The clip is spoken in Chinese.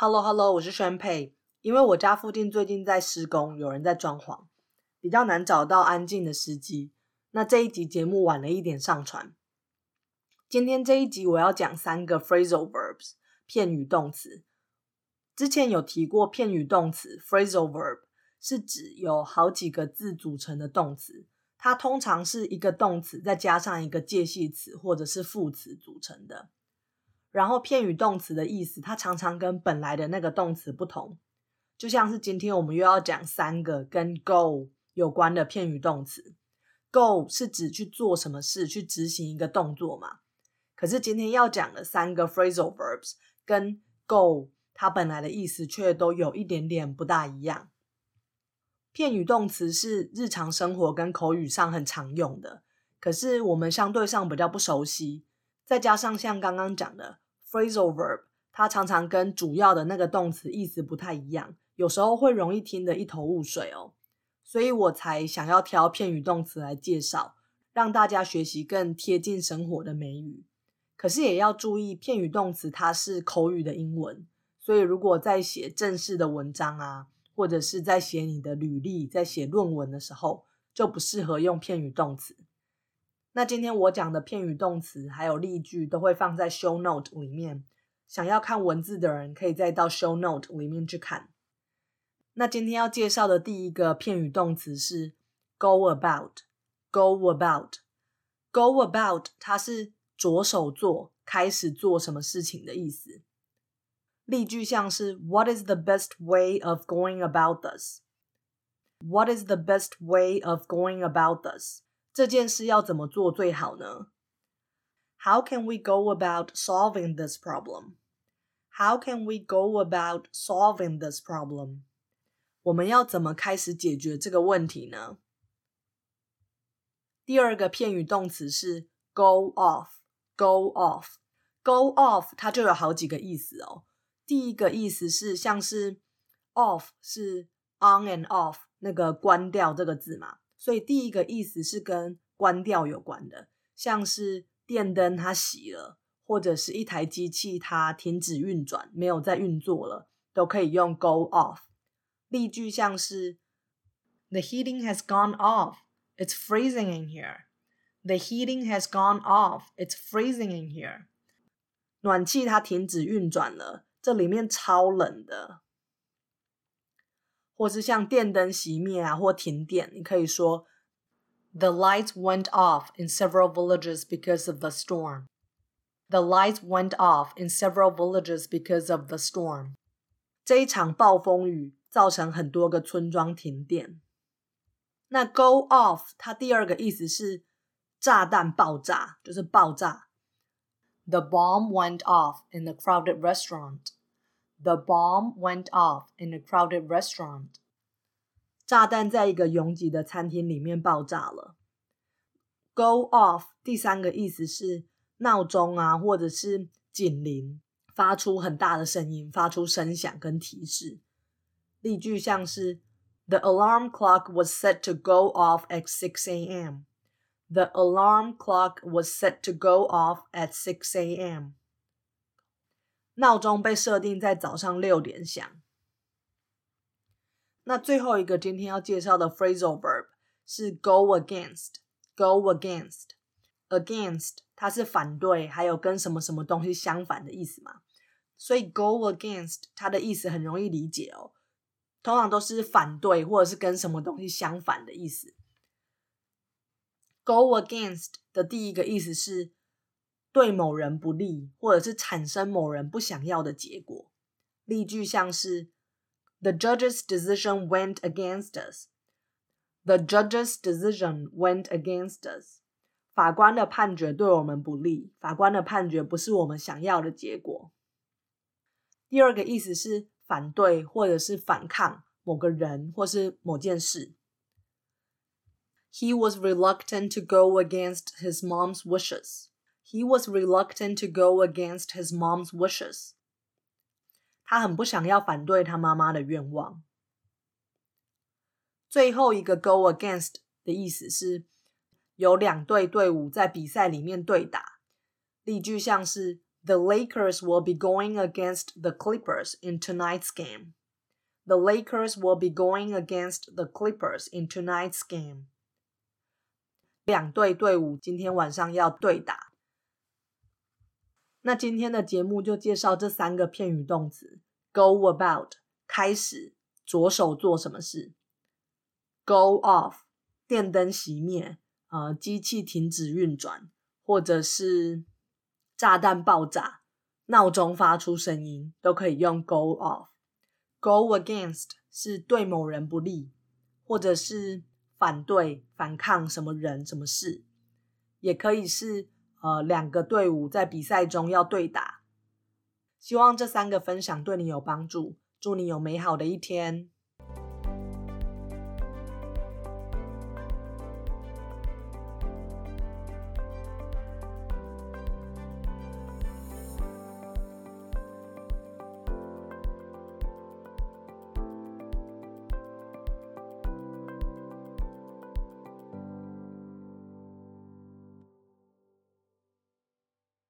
Hello Hello，我是宣佩。因为我家附近最近在施工，有人在装潢，比较难找到安静的时机。那这一集节目晚了一点上传。今天这一集我要讲三个 phrasal verbs 片语动词。之前有提过，片语动词 phrasal verb 是指有好几个字组成的动词，它通常是一个动词再加上一个介系词或者是副词组成的。然后片语动词的意思，它常常跟本来的那个动词不同。就像是今天我们又要讲三个跟 go 有关的片语动词。go 是指去做什么事，去执行一个动作嘛。可是今天要讲的三个 phrasal verbs 跟 go 它本来的意思却都有一点点不大一样。片语动词是日常生活跟口语上很常用的，可是我们相对上比较不熟悉。再加上像刚刚讲的 phrasal verb，它常常跟主要的那个动词意思不太一样，有时候会容易听得一头雾水哦。所以我才想要挑片语动词来介绍，让大家学习更贴近生活的美语。可是也要注意，片语动词它是口语的英文，所以如果在写正式的文章啊，或者是在写你的履历、在写论文的时候，就不适合用片语动词。那今天我讲的片语动词还有例句都会放在 show note 里面，想要看文字的人可以再到 show note 里面去看。那今天要介绍的第一个片语动词是 go about，go about，go about，它是着手做、开始做什么事情的意思。例句像是 What is the best way of going about this？What is the best way of going about this？这件事要怎么做最好呢？How can we go about solving this problem? How can we go about solving this problem? 我们要怎么开始解决这个问题呢？第二个片语动词是 go off。go off。go off 它就有好几个意思哦。第一个意思是像是 off 是 on and off 那个关掉这个字嘛。所以第一个意思是跟关掉有关的，像是电灯它熄了，或者是一台机器它停止运转，没有在运作了，都可以用 go off。例句像是 The heating has gone off. It's freezing in here. The heating has gone off. It's freezing in here. 暖气它停止运转了，这里面超冷的。或是像电灯熄灭啊，或停电，你可以说 The lights went off in several villages because of the storm. The lights went off in several villages because of the storm. 这一场暴风雨造成很多个村庄停电。那 go off 它第二个意思是炸弹爆炸，就是爆炸。The bomb went off in a crowded restaurant. The bomb went off in a crowded restaurant. 炸弹在一个拥挤的餐厅里面爆炸了。Go off 第三个意思是闹钟啊，或者是警铃发出很大的声音，发出声响跟提示。例句像是 The alarm clock was set to go off at 6 a.m. The alarm clock was set to go off at 6 a.m. 闹钟被设定在早上六点响。那最后一个今天要介绍的 phrasal verb 是 go against。go against against 它是反对，还有跟什么什么东西相反的意思嘛。所以 go against 它的意思很容易理解哦，通常都是反对或者是跟什么东西相反的意思。go against 的第一个意思是。对某人不利，或者是产生某人不想要的结果。例句像是：The judge's decision went against us. The judge's decision went against us. 法官的判决对我们不利。法官的判决不是我们想要的结果。第二个意思是反对或者是反抗某个人或是某件事。He was reluctant to go against his mom's wishes. He was reluctant to go against his mom's wishes. 他很不想要反对他妈妈的愿望。最后一个 go against 的意思是有两队队伍在比赛里面对打。例句像是 The Lakers will be going against the Clippers in tonight's game. The Lakers will be going against the Clippers in tonight's game. 两队队伍今天晚上要对打。 那今天的节目就介绍这三个片语动词：go about 开始，着手做什么事；go off 电灯熄灭，呃，机器停止运转，或者是炸弹爆炸，闹钟发出声音，都可以用 go off。go against 是对某人不利，或者是反对、反抗什么人、什么事，也可以是。呃，两个队伍在比赛中要对打，希望这三个分享对你有帮助，祝你有美好的一天。